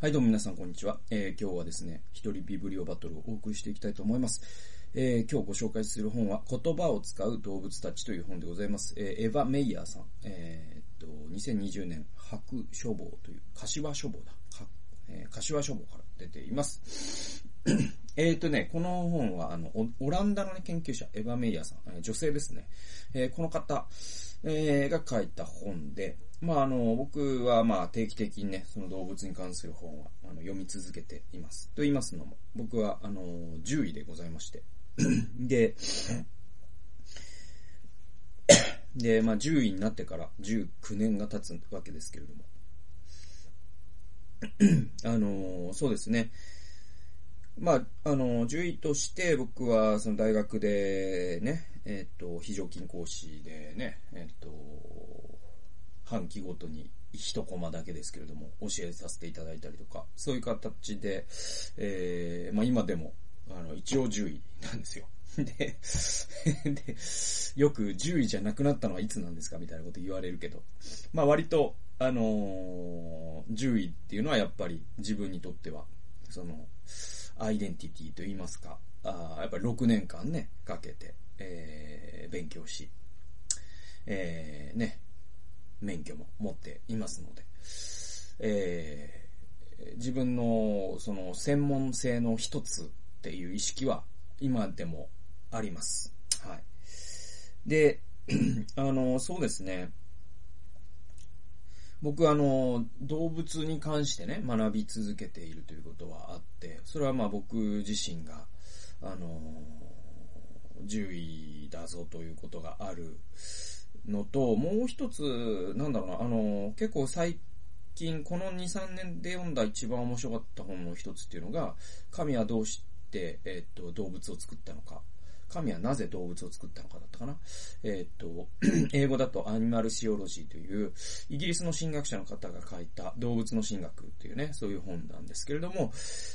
はい、どうも皆さん、こんにちは。えー、今日はですね、一人ビブリオバトルをお送りしていきたいと思います。えー、今日ご紹介する本は、言葉を使う動物たちという本でございます。えー、エヴァ・メイヤーさん。えー、っと、2020年、白書房という、柏書房だ。かえー、柏書房から出ています。えっとね、この本は、あの、オランダのね、研究者、エヴァ・メイヤーさん、えー女性ですね。えーこの方、えーが書いた本で、まあ、あの、僕は、まあ、定期的にね、その動物に関する本は、あの、読み続けています。と言いますのも、僕は、あの、10位でございまして。で、で、まあ、10位になってから19年が経つわけですけれども。あの、そうですね。まあ、あの、10位として僕はその大学でね、えっ、と、非常勤講師でね、えっ、と、半期ごとに一コマだけですけれども、教えさせていただいたりとか、そういう形で、えー、まあ今でも、あの、一応10位なんですよ。で、で、よく10位じゃなくなったのはいつなんですかみたいなこと言われるけど、まあ割と、あのー10位っていうのはやっぱり自分にとっては、その、アイデンティティと言いますか、あやっぱり6年間ね、かけて、えー、勉強し、えー、ね、免許も持っていますので、えー自分のその専門性の一つっていう意識は今でもあります。はい。で、あの、そうですね。僕あの、動物に関してね、学び続けているということはあって、それはまあ僕自身が、あの、10位だぞということがあるのと、もう一つ、なんだろうな、あの、結構最近、この2、3年で読んだ一番面白かった本の一つっていうのが、神はどうして、えっと、動物を作ったのか。神はなぜ動物を作ったのかだったかな？えっと、英語だとアニマルシオロジーという、イギリスの神学者の方が書いた動物の神学というね、そういう本なんですけれども、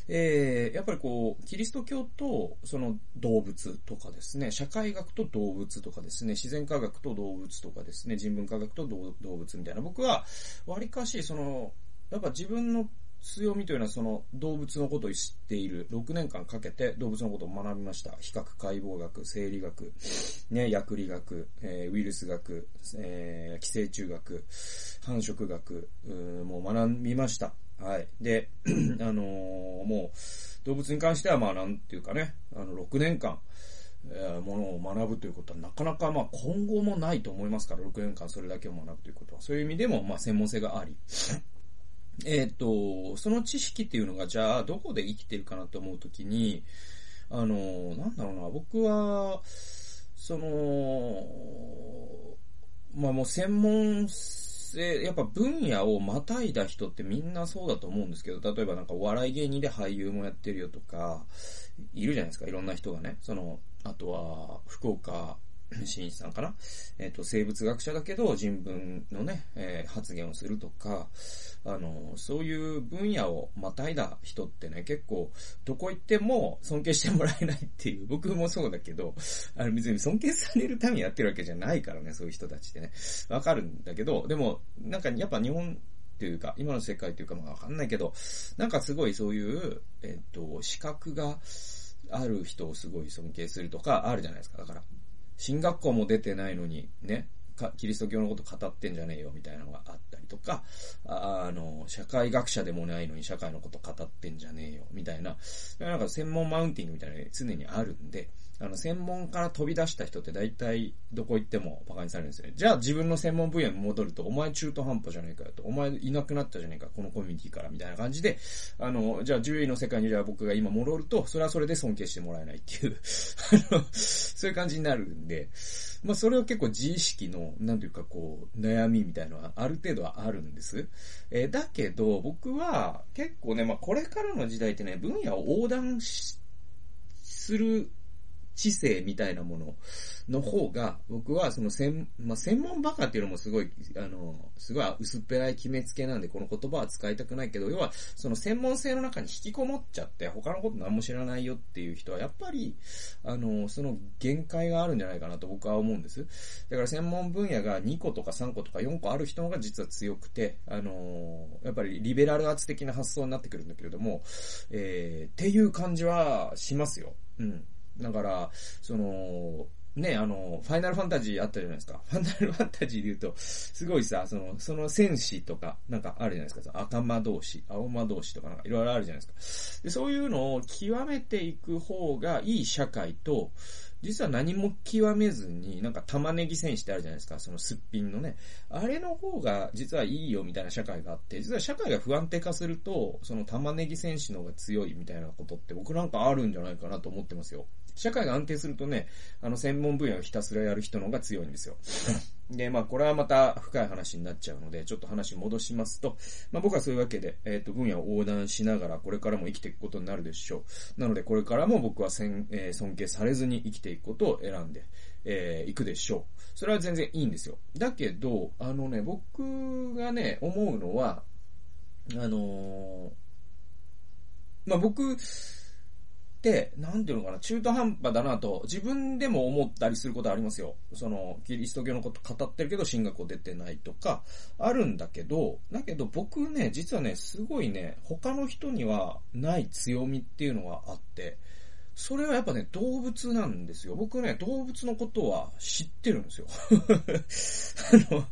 えー、やっぱりこう、キリスト教とその動物とかですね、社会学と動物とかですね、自然科学と動物とかですね、人文科学と動物みたいな、僕は、割かし、その、やっぱ自分の強みというのはその動物のことを知っている。6年間かけて動物のことを学びました。比較解剖学、生理学、ね、薬理学、えーウイルス学、えー寄生虫学、繁殖学、もう学びました。はい。で、あのーもう、動物に関してはまあなんていうかね、あの、6年間、えーものを学ぶということはなかなかまあ今後もないと思いますから、6年間それだけを学ぶということは。そういう意味でもまあ専門性があり。えっ、と、その知識っていうのが、じゃあ、どこで生きてるかなと思うときに、あの、なんだろうな、僕は、その、まあもう専門性、やっぱ分野をまたいだ人ってみんなそうだと思うんですけど、例えばなんかお笑い芸人で俳優もやってるよとか、いるじゃないですか、いろんな人がね。その、あとは、福岡新一さんかな？えっ、と、生物学者だけど人文のね、えー発言をするとか、あの、そういう分野をまたいだ人ってね、結構、どこ行っても尊敬してもらえないっていう、僕もそうだけど、あの別に尊敬されるためにやってるわけじゃないからね、そういう人たちってね。わかるんだけど、でも、なんかやっぱ日本っていうか、今の世界っていうかまあわかんないけど、なんかすごいそういう、えっ、と、資格がある人をすごい尊敬するとかあるじゃないですか。だから、進学校も出てないのに、ね、キリスト教のこと語ってんじゃねえよみたいなのがあったりとか、あの、社会学者でもないのに社会のこと語ってんじゃねえよみたいな、なんか専門マウンティングみたいなのが常にあるんで、あの、専門から飛び出した人って大体どこ行っても馬鹿にされるんですよね。じゃあ自分の専門分野に戻ると、お前中途半端じゃねえかよと、お前いなくなったじゃねえか、このコミュニティからみたいな感じで、あの、じゃあ獣医の世界にじゃあ僕が今戻ると、それはそれで尊敬してもらえないっていう、あの、そういう感じになるんで、まあそれは結構自意識の、なんていうかこう、悩みみたいなのはある程度はあるんです。えーだけど、僕は結構ね、まあこれからの時代ってね、分野を横断しする知性みたいなものの方が、僕はその専、まあ、専門バカっていうのもすごい、あの、すごい薄っぺらい決めつけなんで、この言葉は使いたくないけど、要は、その専門性の中に引きこもっちゃって、他のこと何も知らないよっていう人は、やっぱり、あの、その限界があるんじゃないかなと僕は思うんです。だから専門分野が2個とか3個とか4個ある人が実は強くて、あの、やっぱりリベラルアーツ的な発想になってくるんだけれども、えー、っていう感じはしますよ。うん。だから、その、ね、あの、ファイナルファンタジーあったじゃないですか。ファイナルファンタジーで言うと、すごいさ、その、その戦士とか、なんかあるじゃないですか。赤魔同士、青魔同士とかなんかいろいろあるじゃないですか。で、そういうのを極めていく方がいい社会と、実は何も極めずに、なんか玉ねぎ戦士ってあるじゃないですか、そのすっぴんのね。あれの方が実はいいよみたいな社会があって、実は社会が不安定化すると、その玉ねぎ戦士の方が強いみたいなことって僕なんかあるんじゃないかなと思ってますよ。社会が安定するとね、あの専門分野をひたすらやる人の方が強いんですよ。で、まあこれはまた深い話になっちゃうので、ちょっと話戻しますと、まあ僕はそういうわけで、えっ、ー、と、分野を横断しながらこれからも生きていくことになるでしょう。なのでこれからも僕はせん、えー、尊敬されずに生きていくことを選んで、えー、いくでしょう。それは全然いいんですよ。だけど、あのね、僕がね、思うのは、あのー、まあ僕、、なんていうのかな、中途半端だなと、自分でも思ったりすることありますよ。その、キリスト教のこと語ってるけど、進学校出てないとか、あるんだけど、だけど僕ね、実はね、すごいね、他の人にはない強みっていうのがあって、それはやっぱね、動物なんですよ。僕ね、動物のことは知ってるんですよ。あの、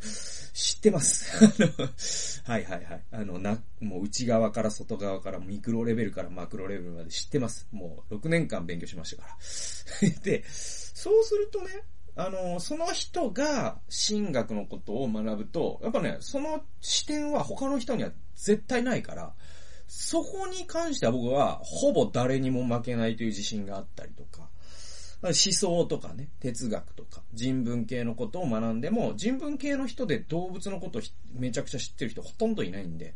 知ってます。はいはいはい。あの、な、もう内側から外側からミクロレベルからマクロレベルまで知ってます。もう6年間勉強しましたから。で、そうするとね、あの、その人が神学のことを学ぶと、やっぱね、その視点は他の人には絶対ないから、そこに関しては僕はほぼ誰にも負けないという自信があったりとか、思想とかね、哲学とか、人文系のことを学んでも、人文系の人で動物のことをめちゃくちゃ知ってる人ほとんどいないんで、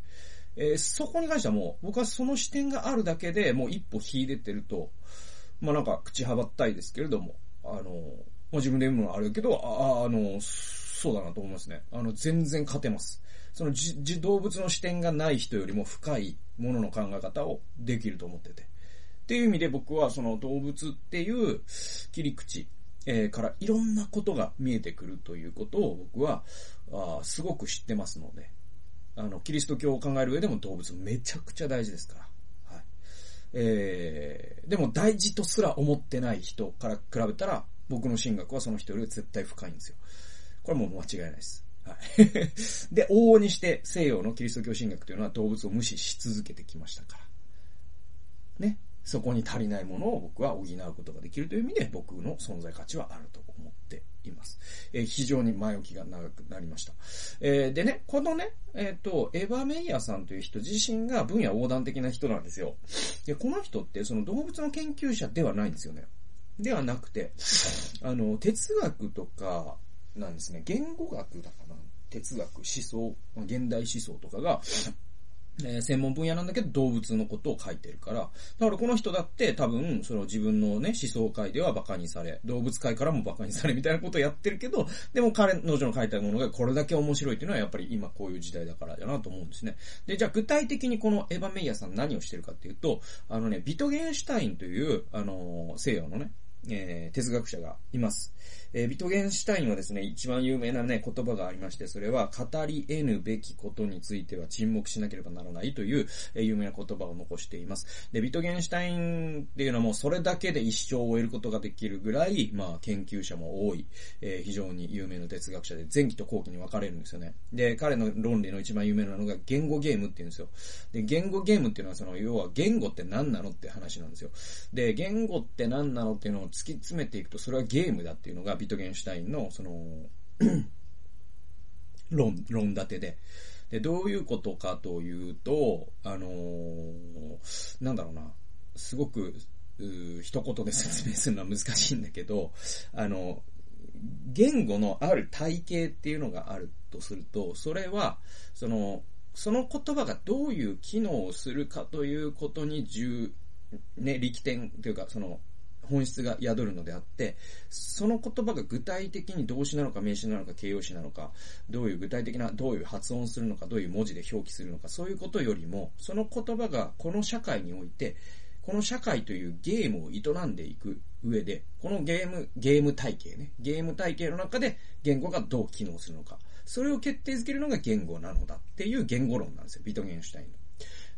えー、そこに関してはもう、僕はその視点があるだけでもう一歩引い出てると、まあなんか口はばったいですけれども、あの、まあ、自分で言うのはあるけど、あ、あの、そうだなと思いますね。あの、全然勝てます。そのじ、動物の視点がない人よりも深いものの考え方をできると思ってて。っていう意味で僕はその動物っていう切り口、え、からいろんなことが見えてくるということを僕は、あすごく知ってますので、あの、キリスト教を考える上でも動物めちゃくちゃ大事ですから。えー、でも大事とすら思ってない人から比べたら、僕の神学はその人より絶対深いんですよ。これもう間違いないです。はい。で、往々にして西洋のキリスト教神学というのは動物を無視し続けてきましたから。ね。そこに足りないものを僕は補うことができるという意味で僕の存在価値はあると思っています。えー、非常に前置きが長くなりました。えー、でね、このね、えっ、ー、と、エヴァ・メイヤさんという人自身が分野横断的な人なんですよ。で、この人ってその動物の研究者ではないんですよね。ではなくて、あの、哲学とかなんですね。言語学だかな哲学、思想、現代思想とかが、えー、専門分野なんだけど動物のことを書いてるから、だからこの人だって多分、その自分のね、思想界では馬鹿にされ、動物界からも馬鹿にされみたいなことをやってるけど、でも彼女の書いたものがこれだけ面白いっていうのはやっぱり今こういう時代だからだなと思うんですね。で、じゃあ具体的にこのエヴァ・メイヤさん何をしてるかっていうと、あのね、ビトゲンシュタインという、あのー、西洋のね、えー、哲学者がいます。えー、ビトゲンシュタインはですね、一番有名なね、言葉がありまして、それは、語り得ぬべきことについては沈黙しなければならないという、えー、有名な言葉を残しています。で、ビトゲンシュタインっていうのはもうそれだけで一生を終えることができるぐらい、まあ、研究者も多い、えー、非常に有名な哲学者で、前期と後期に分かれるんですよね。で、彼の論理の一番有名なのが、言語ゲームっていうんですよ。で、言語ゲームっていうのは、その、要は言語って何なのって話なんですよ。で、言語って何なのっていうのを突き詰めていくと、それはゲームだっていうのがビトゲンシュタインの、その、論、論立てで。で、どういうことかというと、あのー、なんだろうな、すごく、一言で説明するのは難しいんだけど、あの、言語のある体系っていうのがあるとすると、それは、その、その言葉がどういう機能をするかということに重、ね、力点というか、その、本質が宿るのであって、その言葉が具体的に動詞なのか名詞なのか形容詞なのか、どういう具体的な、どういう発音するのか、どういう文字で表記するのか、そういうことよりも、その言葉がこの社会において、この社会というゲームを営んでいく上で、このゲーム、ゲーム体系ね、ゲーム体系の中で言語がどう機能するのか、それを決定づけるのが言語なのだっていう言語論なんですよ、ビトゲンシュタインの。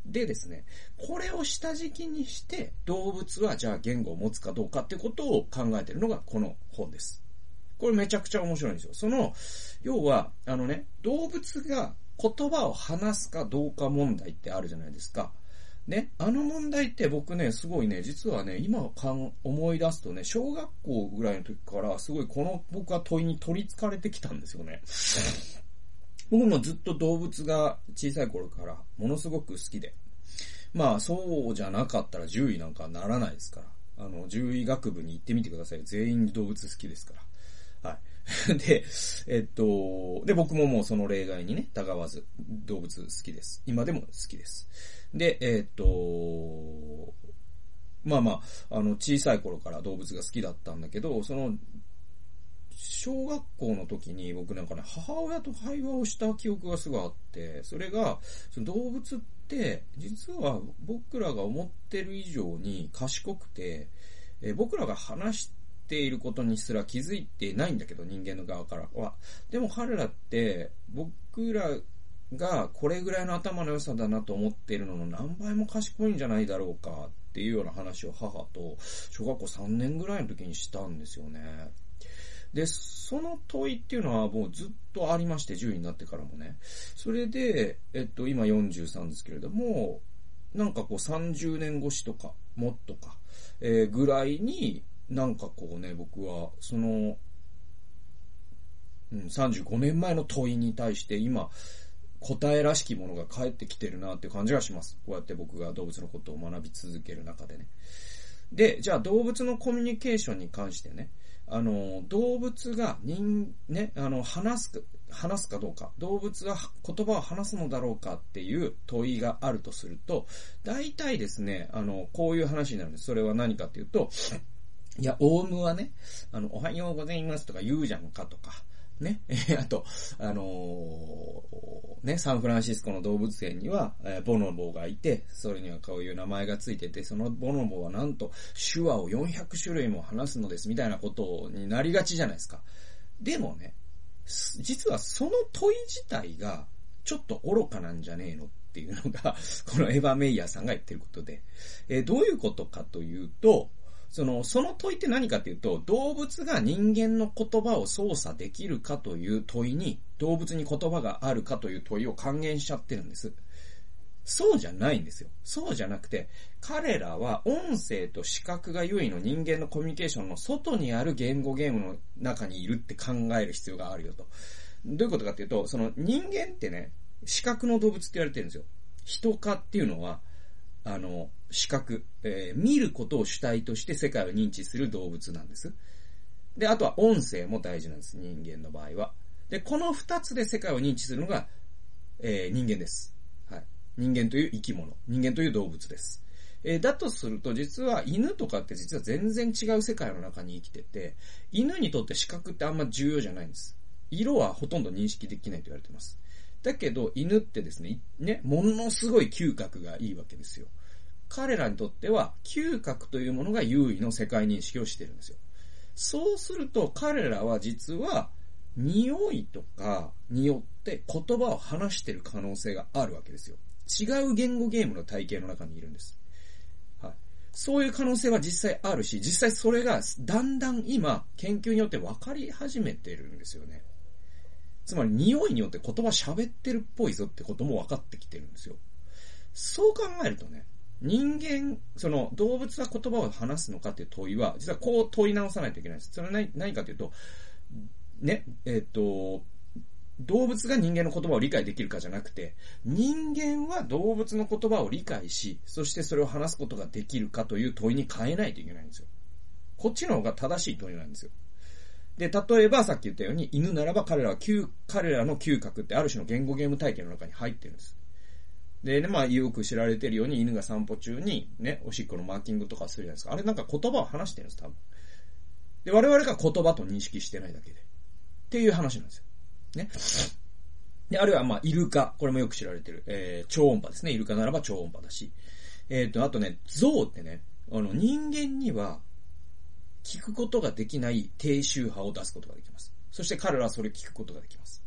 でですね、これを下敷きにして、動物はじゃあ言語を持つかどうかってことを考えてるのがこの本です。これめちゃくちゃ面白いんですよ。その、要は、あのね、動物が言葉を話すかどうか問題ってあるじゃないですか。ね、あの問題って僕ね、すごいね、実はね、今かん思い出すとね、小学校ぐらいの時から、すごいこの僕は問いに取り憑かれてきたんですよね。僕もずっと動物が小さい頃からものすごく好きで。まあ、そうじゃなかったら獣医なんかならないですから。あの、獣医学部に行ってみてください。全員動物好きですから。はい。で、えっと、で、僕ももうその例外にね、たがわず動物好きです。今でも好きです。で、えっと、まあまあ、あの、小さい頃から動物が好きだったんだけど、その小学校の時に僕なんかね、母親と会話をした記憶がすごいあって、それが、その動物って、実は僕らが思ってる以上に賢くて、え僕らが話していることにすら気づいてないんだけど、人間の側からは。でも彼らって、僕らがこれぐらいの頭の良さだなと思っているのの何倍も賢いんじゃないだろうかっていうような話を母と小学校3年ぐらいの時にしたんですよね。で、その問いっていうのはもうずっとありまして、10位になってからもね。それで、えっと、今43ですけれども、なんかこう30年越しとか、もっとか、えー、ぐらいに、なんかこうね、僕は、その、うん、35年前の問いに対して今、答えらしきものが返ってきてるなっていう感じがします。こうやって僕が動物のことを学び続ける中でね。で、じゃあ動物のコミュニケーションに関してね、あの、動物が人、ね、あの、話す、話すかどうか、動物が言葉を話すのだろうかっていう問いがあるとすると、大体ですね、あの、こういう話になるんです。それは何かっていうと、いや、オウムはね、あの、おはようございますとか言うじゃんかとか、ね。あと、あのー、ね、サンフランシスコの動物園には、えー、ボノボがいて、それにはこういう名前がついてて、そのボノボはなんと手話を400種類も話すのです、みたいなことになりがちじゃないですか。でもね、実はその問い自体が、ちょっと愚かなんじゃねえのっていうのが、このエヴァ・メイヤーさんが言ってることで、えー、どういうことかというと、その、その問いって何かっていうと、動物が人間の言葉を操作できるかという問いに、動物に言葉があるかという問いを還元しちゃってるんです。そうじゃないんですよ。そうじゃなくて、彼らは音声と視覚が優位の人間のコミュニケーションの外にある言語ゲームの中にいるって考える必要があるよと。どういうことかっていうと、その人間ってね、視覚の動物って言われてるんですよ。人化っていうのは、あの、視覚、えー、見ることを主体として世界を認知する動物なんです。で、あとは音声も大事なんです、人間の場合は。で、この二つで世界を認知するのが、えー、人間です。はい。人間という生き物。人間という動物です。えー、だとすると、実は犬とかって実は全然違う世界の中に生きてて、犬にとって視覚ってあんま重要じゃないんです。色はほとんど認識できないと言われてます。だけど、犬ってですね、ね、ものすごい嗅覚がいいわけですよ。彼らにとっては、嗅覚というものが優位の世界認識をしているんですよ。そうすると、彼らは実は、匂いとかによって言葉を話している可能性があるわけですよ。違う言語ゲームの体系の中にいるんです。はい。そういう可能性は実際あるし、実際それがだんだん今、研究によって分かり始めているんですよね。つまり匂いによって言葉喋ってるっぽいぞってことも分かってきてるんですよ。そう考えるとね、人間、その動物は言葉を話すのかっていう問いは、実はこう問い直さないといけないです。それは何何かというと、ね、えっ、と、動物が人間の言葉を理解できるかじゃなくて、人間は動物の言葉を理解し、そしてそれを話すことができるかという問いに変えないといけないんですよ。こっちの方が正しい問いなんですよ。で、例えばさっき言ったように、犬ならば彼らは嗅、彼らの嗅覚ってある種の言語ゲーム体験の中に入ってるんです。で、ね、まあ、よく知られてるように犬が散歩中にね、おしっこのマーキングとかするじゃないですか。あれなんか言葉を話してるんです、多分。で、我々が言葉と認識してないだけで。っていう話なんですよ。ね。で、あるいは、まあ、イルカ。これもよく知られてる。えー、超音波ですね。イルカならば超音波だし。えっ、ー、と、あとね、象ってね、あの、人間には、聞くことができない低周波を出すことができます。そして彼らはそれ聞くことができます。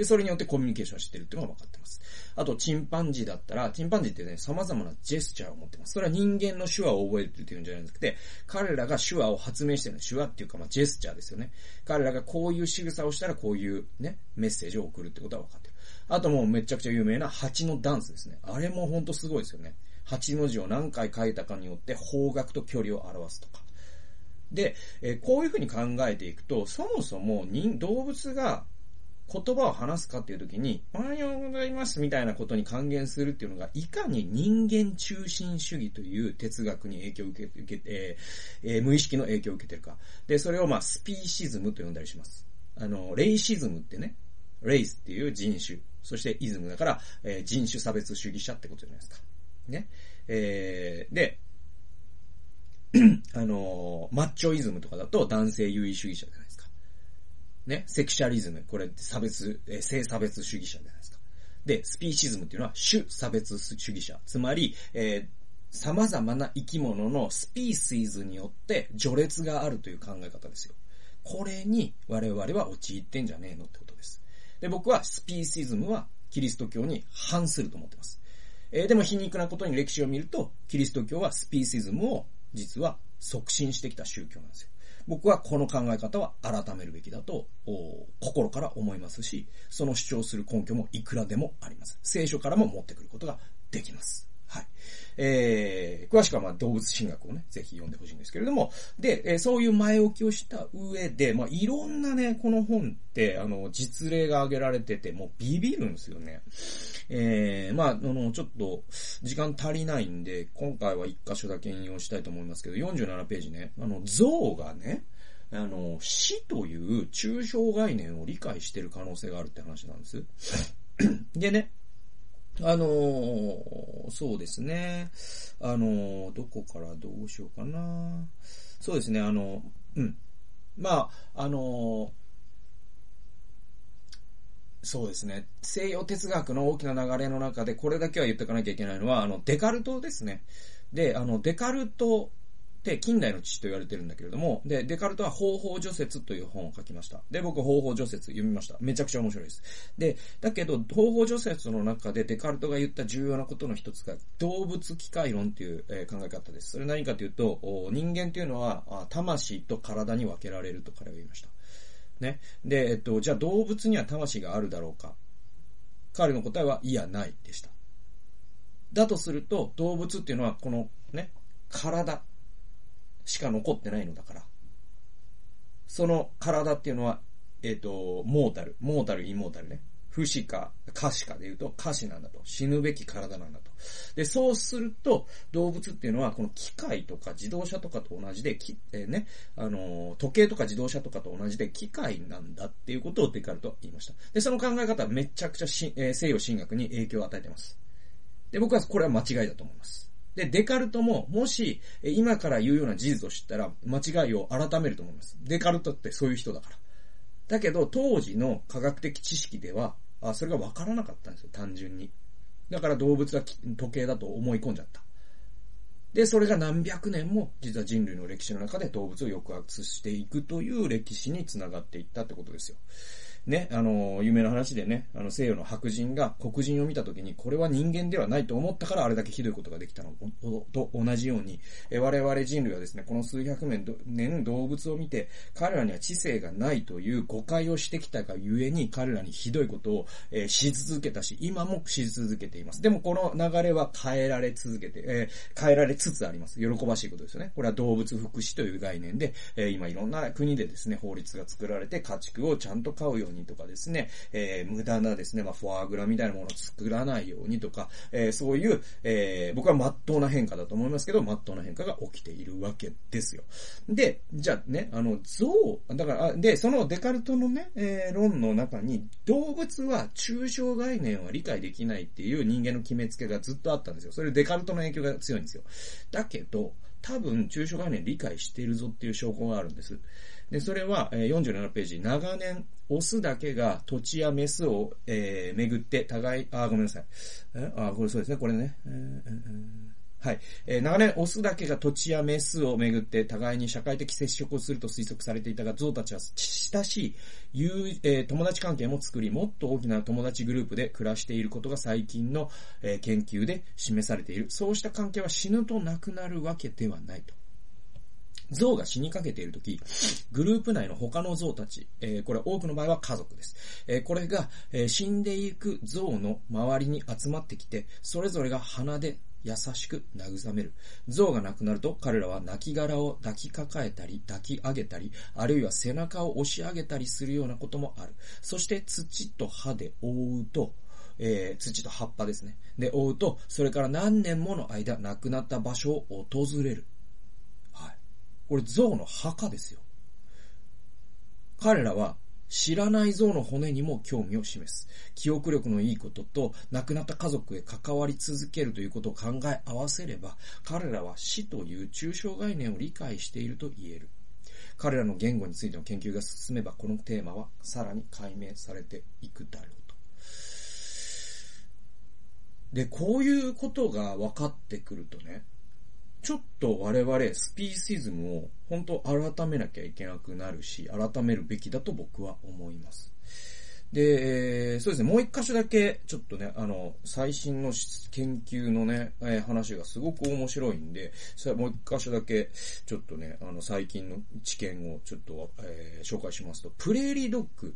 で、それによってコミュニケーションしてるっていうのが分かってます。あと、チンパンジーだったら、チンパンジーってね、様々なジェスチャーを持ってます。それは人間の手話を覚えてるっていうんじゃなくて、彼らが手話を発明してる手話っていうか、まあ、ジェスチャーですよね。彼らがこういう仕草をしたら、こういうね、メッセージを送るってことは分かってる。あともうめちゃくちゃ有名な蜂のダンスですね。あれもほんとすごいですよね。8の字を何回書いたかによって方角と距離を表すとか。で、え、こういうふうに考えていくと、そもそも人、動物が言葉を話すかっていう時に、おはようございますみたいなことに還元するっていうのが、いかに人間中心主義という哲学に影響を受け、受けえー、えー、無意識の影響を受けてるか。で、それをまあ、スピーシズムと呼んだりします。あの、レイシズムってね、レイスっていう人種、そしてイズムだから、えー、人種差別主義者ってことじゃないですか。ね。えー、で、あの、マッチョイズムとかだと男性優位主義者じゃないですか。ね。セクシャリズム、これ差別、えー、性差別主義者じゃないですか。で、スピーシズムっていうのは種差別主義者。つまり、えー、様々な生き物のスピーシーズによって序列があるという考え方ですよ。これに我々は陥ってんじゃねえのってことです。で、僕はスピーシズムはキリスト教に反すると思ってます。えー、でも皮肉なことに歴史を見ると、キリスト教はスピーシズムを実は促進してきた宗教なんですよ。僕はこの考え方は改めるべきだと、心から思いますし、その主張する根拠もいくらでもあります。聖書からも持ってくることができます。はい。えー、詳しくはまあ動物神学をね、ぜひ読んでほしいんですけれども、で、えー、そういう前置きをした上で、まあいろんなね、この本って、あの、実例が挙げられてて、もうビビるんですよね。えー、まあ、あの、ちょっと、時間足りないんで、今回は一箇所だけ引用したいと思いますけど、47ページね、あの、象がね、あの、死という抽象概念を理解してる可能性があるって話なんです。でね、あのー、そうですね。あのー、どこからどうしようかな。そうですね、あの、うん。まあ、あの、そうですね。西洋哲学の大きな流れの中でこれだけは言っておかなきゃいけないのは、あの、デカルトですね。で、あの、デカルトで、近代の父と言われてるんだけれども、で、デカルトは方法除雪という本を書きました。で、僕方法除雪読みました。めちゃくちゃ面白いです。で、だけど、方法除雪の中でデカルトが言った重要なことの一つが、動物機械論っていう、え考え方です。それ何かというと、人間っていうのは、魂と体に分けられると彼は言いました。ね。で、えっと、じゃあ動物には魂があるだろうか。彼の答えは、いや、ないでした。だとすると、動物っていうのは、このね、体、しか残ってないのだから。その体っていうのは、えっ、ー、と、モータル、モータル、イモータルね。不死か、可死かで言うと、可死なんだと。死ぬべき体なんだと。で、そうすると、動物っていうのは、この機械とか自動車とかと同じで、きえー、ね、あの、時計とか自動車とかと同じで、機械なんだっていうことをデカルトは言いました。で、その考え方はめちゃくちゃし、えー、西洋神学に影響を与えてます。で、僕はこれは間違いだと思います。で、デカルトも、もし、今から言うような事実を知ったら、間違いを改めると思います。デカルトってそういう人だから。だけど、当時の科学的知識では、あそれが分からなかったんですよ、単純に。だから動物は時計だと思い込んじゃった。で、それが何百年も、実は人類の歴史の中で動物を抑圧していくという歴史につながっていったってことですよ。ね、あの、有名な話でね、あの、西洋の白人が黒人を見た時に、これは人間ではないと思ったからあれだけひどいことができたのと同じように、え我々人類はですね、この数百年年動物を見て、彼らには知性がないという誤解をしてきたがゆえに、彼らにひどいことを、え、し続けたし、今もし続けています。でもこの流れは変えられ続けて、え、変えられつつあります。喜ばしいことですよね。これは動物福祉という概念で、え、今いろんな国でですね、法律が作られて家畜をちゃんと飼うよううにとかですね、えー、無駄なですね、まあ、フォアグラみたいなものを作らないようにとか、えー、そういう、えー、僕は真っ当な変化だと思いますけど、真っ当な変化が起きているわけですよ。で、じゃあね、あの、象、だから、で、そのデカルトのね、えー、論の中に、動物は抽象概念は理解できないっていう人間の決めつけがずっとあったんですよ。それデカルトの影響が強いんですよ。だけど、多分、抽象概念理解してるぞっていう証拠があるんです。で、それは、47ページ、長年、オスだけが土地やメスを、えー、巡って互い、あ、ごめんなさい。え？あ、これそうですね、これね。えーえーはい。えー、長年、オスだけが土地やメスをめぐって互いに社会的接触をすると推測されていたが、ゾウたちは親しい、友、えー、友達関係も作り、もっと大きな友達グループで暮らしていることが最近の、えー、研究で示されている。そうした関係は死ぬとなくなるわけではないと。象が死にかけているとき、グループ内の他の象たち、えー、これ多くの場合は家族です。えー、これが、えー、死んでいく象の周りに集まってきて、それぞれが鼻で優しく慰める。象が亡くなると彼らは亡骸を抱きかかえたり、抱き上げたり、あるいは背中を押し上げたりするようなこともある。そして土と歯で覆うと、えー、土と葉っぱですね。で、覆うと、それから何年もの間亡くなった場所を訪れる。これ象の墓ですよ。彼らは知らない像の骨にも興味を示す。記憶力のいいことと、亡くなった家族へ関わり続けるということを考え合わせれば、彼らは死という抽象概念を理解していると言える。彼らの言語についての研究が進めば、このテーマはさらに解明されていくだろうと。で、こういうことが分かってくるとね、ちょっと我々スピーシズムを本当改めなきゃいけなくなるし、改めるべきだと僕は思います。で、そうですね、もう一箇所だけ、ちょっとね、あの、最新の研究のね、えー、話がすごく面白いんで、それもう一箇所だけ、ちょっとね、あの、最近の知見をちょっと、えー、紹介しますと、プレーリードッグ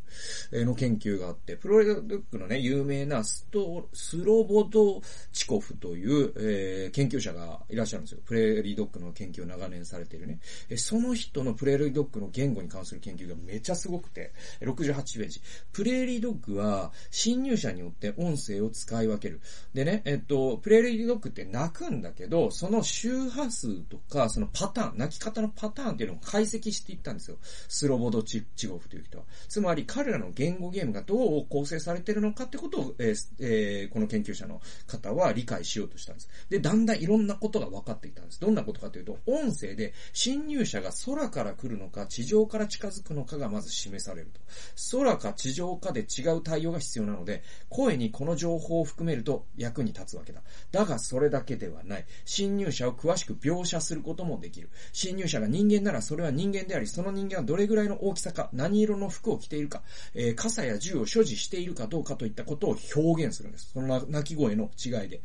の研究があって、プレーリードッグのね、有名なスト、スロボドチコフという、えー、研究者がいらっしゃるんですよ。プレーリードッグの研究を長年されているね。えその人のプレーリードッグの言語に関する研究がめちゃすごくて、68ページ。プレーリードッグは、侵入者によって音声を使い分ける。でね、えっと、プレーリードッグって泣くんだけど、その周波数とか、そのパターン、泣き方のパターンっていうのを解析していったんですよ。スロボドチチゴフという人は。つまり、彼らの言語ゲームがどう構成されてるのかってことを、えーえー、この研究者の方は理解しようとしたんです。で、だんだんいろんなことが分かってきたんです。どんなことかというと、音声で侵入者が空から来るのか、地上から近づくのかがまず示されると。空か地上かで違う対応が必要なので、声にこの情報を含めると役に立つわけだ。だがそれだけではない。侵入者を詳しく描写することもできる。侵入者が人間ならそれは人間であり、その人間はどれぐらいの大きさか、何色の服を着ているか、えー、傘や銃を所持しているかどうかといったことを表現するんです。その鳴き声の違いで。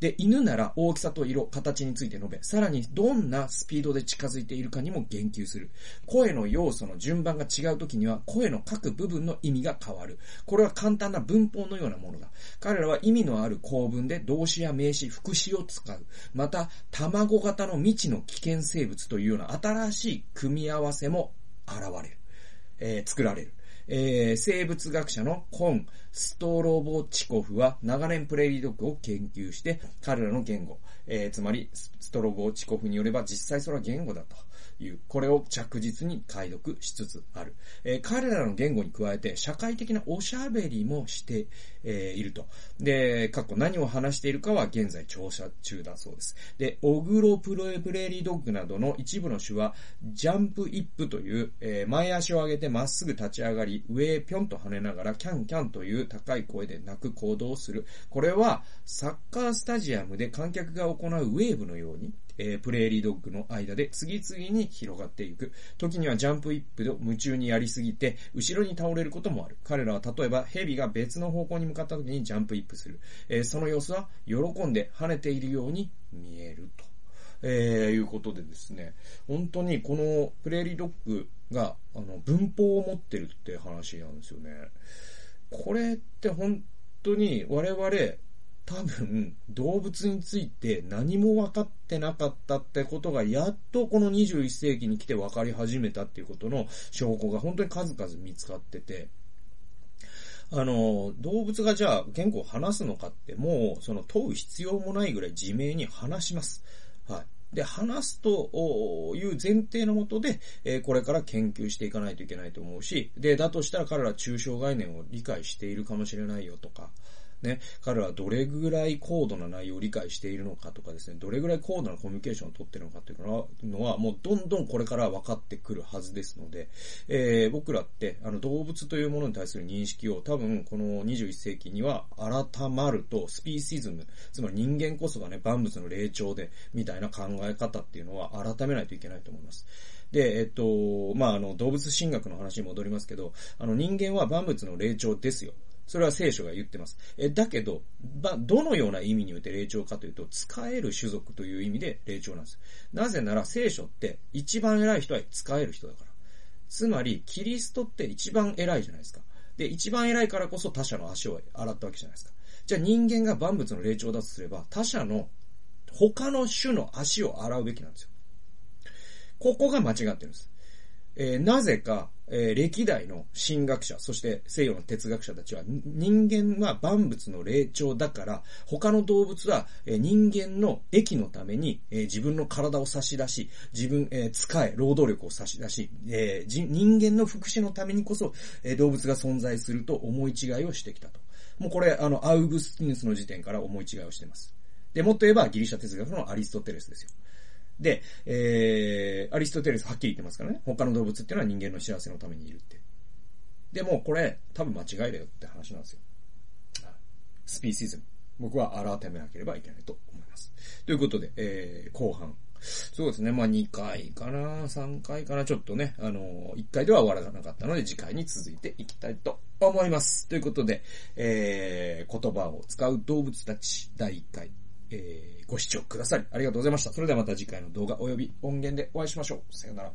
で、犬なら大きさと色、形について述べ、さらにどんなスピードで近づいているかにも言及する。声の要素の順番が違う時には、声の各部分の意味が変わる。これは簡単な文法のようなものだ。彼らは意味のある構文で動詞や名詞、副詞を使う。また、卵型の未知の危険生物というような新しい組み合わせも現れる。えー、作られる。えー、生物学者のコン・ストロボチコフは長年プレーリードッグを研究して、彼らの言語、えー、つまりストロボチコフによれば実際それは言語だと。いう、これを着実に解読しつつある。えー、彼らの言語に加えて、社会的なおしゃべりもして、えー、いると。で、過去何を話しているかは現在調査中だそうです。で、オグロプロプレーリードッグなどの一部の種は、ジャンプイップという、えー、前足を上げてまっすぐ立ち上がり、上へぴょんと跳ねながら、キャンキャンという高い声で鳴く行動をする。これは、サッカースタジアムで観客が行うウェーブのように、えー、プレーリードッグの間で次々に広がっていく。時にはジャンプイップで夢中にやりすぎて、後ろに倒れることもある。彼らは例えば蛇が別の方向に向かった時にジャンプイップする。えー、その様子は喜んで跳ねているように見えると。えー、いうことでですね、本当にこのプレーリードッグが、あの、文法を持ってるって話なんですよね。これって本当に我々、多分、動物について何も分かってなかったってことが、やっとこの21世紀に来て分かり始めたっていうことの証拠が本当に数々見つかってて、あの、動物がじゃあ言語を話すのかってもう、その問う必要もないぐらい自明に話します。はい。で、話すという前提のもとで、えこれから研究していかないといけないと思うし、で、だとしたら彼ら抽象概念を理解しているかもしれないよとか、ね、彼はどれぐらい高度な内容を理解しているのかとかですね、どれぐらい高度なコミュニケーションを取っているのかっていうのは、もうどんどんこれから分かってくるはずですので、えー、僕らって、あの、動物というものに対する認識を多分、この21世紀には改まると、スピーシズム、つまり人間こそがね、万物の霊長で、みたいな考え方っていうのは改めないといけないと思います。で、えっと、まあ、あの、動物神学の話に戻りますけど、あの、人間は万物の霊長ですよ。それは聖書が言ってます。え、だけど、ば、どのような意味において霊長かというと、使える種族という意味で霊長なんです。なぜなら聖書って一番偉い人は使える人だから。つまり、キリストって一番偉いじゃないですか。で、一番偉いからこそ他者の足を洗ったわけじゃないですか。じゃあ人間が万物の霊長だとすれば、他者の他の種の足を洗うべきなんですよ。ここが間違ってるんです。えー、なぜか、えー、歴代の神学者、そして西洋の哲学者たちは、人間は万物の霊長だから、他の動物は、えー、人間の益のために、えー、自分の体を差し出し、自分、え、使え、労働力を差し出し、え、人間の福祉のためにこそ、え、動物が存在すると思い違いをしてきたと。もうこれ、あの、アウグスティヌスの時点から思い違いをしてます。で、もっと言えばギリシャ哲学のアリストテレスですよ。で、えー、アリストテレスはっきり言ってますからね。他の動物っていうのは人間の幸せのためにいるって。でも、これ、多分間違いだよって話なんですよ。スピーシズム。僕は改めなければいけないと思います。ということで、えー、後半。そうですね。まあ、2回かな、3回かな。ちょっとね、あのー、1回では終わらなかったので、次回に続いていきたいと思います。ということで、えー、言葉を使う動物たち、第1回。えー、ご視聴くださりありがとうございました。それではまた次回の動画及び音源でお会いしましょう。さよなら。